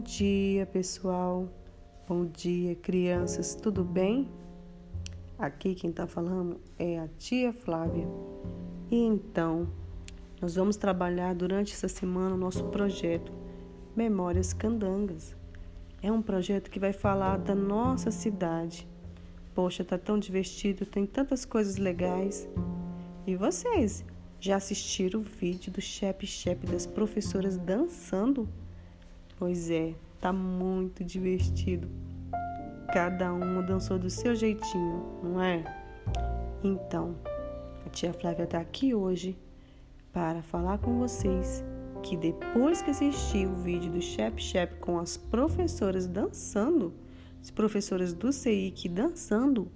dia, pessoal. Bom dia, crianças. Tudo bem? Aqui quem está falando é a tia Flávia. E então, nós vamos trabalhar durante essa semana o nosso projeto Memórias Candangas. É um projeto que vai falar da nossa cidade. Poxa, tá tão divertido, tem tantas coisas legais. E vocês, já assistiram o vídeo do Chep Chep das professoras dançando? Pois é, tá muito divertido. Cada uma dançou do seu jeitinho, não é? Então, a tia Flávia tá aqui hoje para falar com vocês que depois que assistir o vídeo do Chep Chep com as professoras dançando, as professoras do CIC dançando,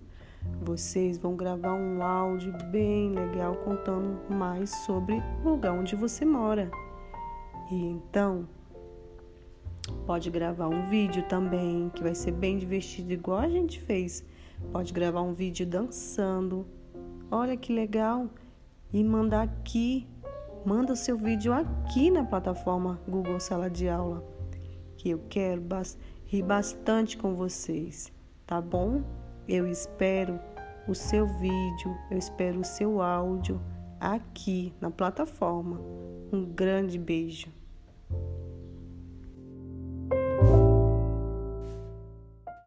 vocês vão gravar um áudio bem legal contando mais sobre o lugar onde você mora. E então, Pode gravar um vídeo também, que vai ser bem divertido, igual a gente fez. Pode gravar um vídeo dançando. Olha que legal! E mandar aqui, manda o seu vídeo aqui na plataforma Google Sala de Aula, que eu quero rir bastante com vocês, tá bom? Eu espero o seu vídeo, eu espero o seu áudio aqui na plataforma. Um grande beijo.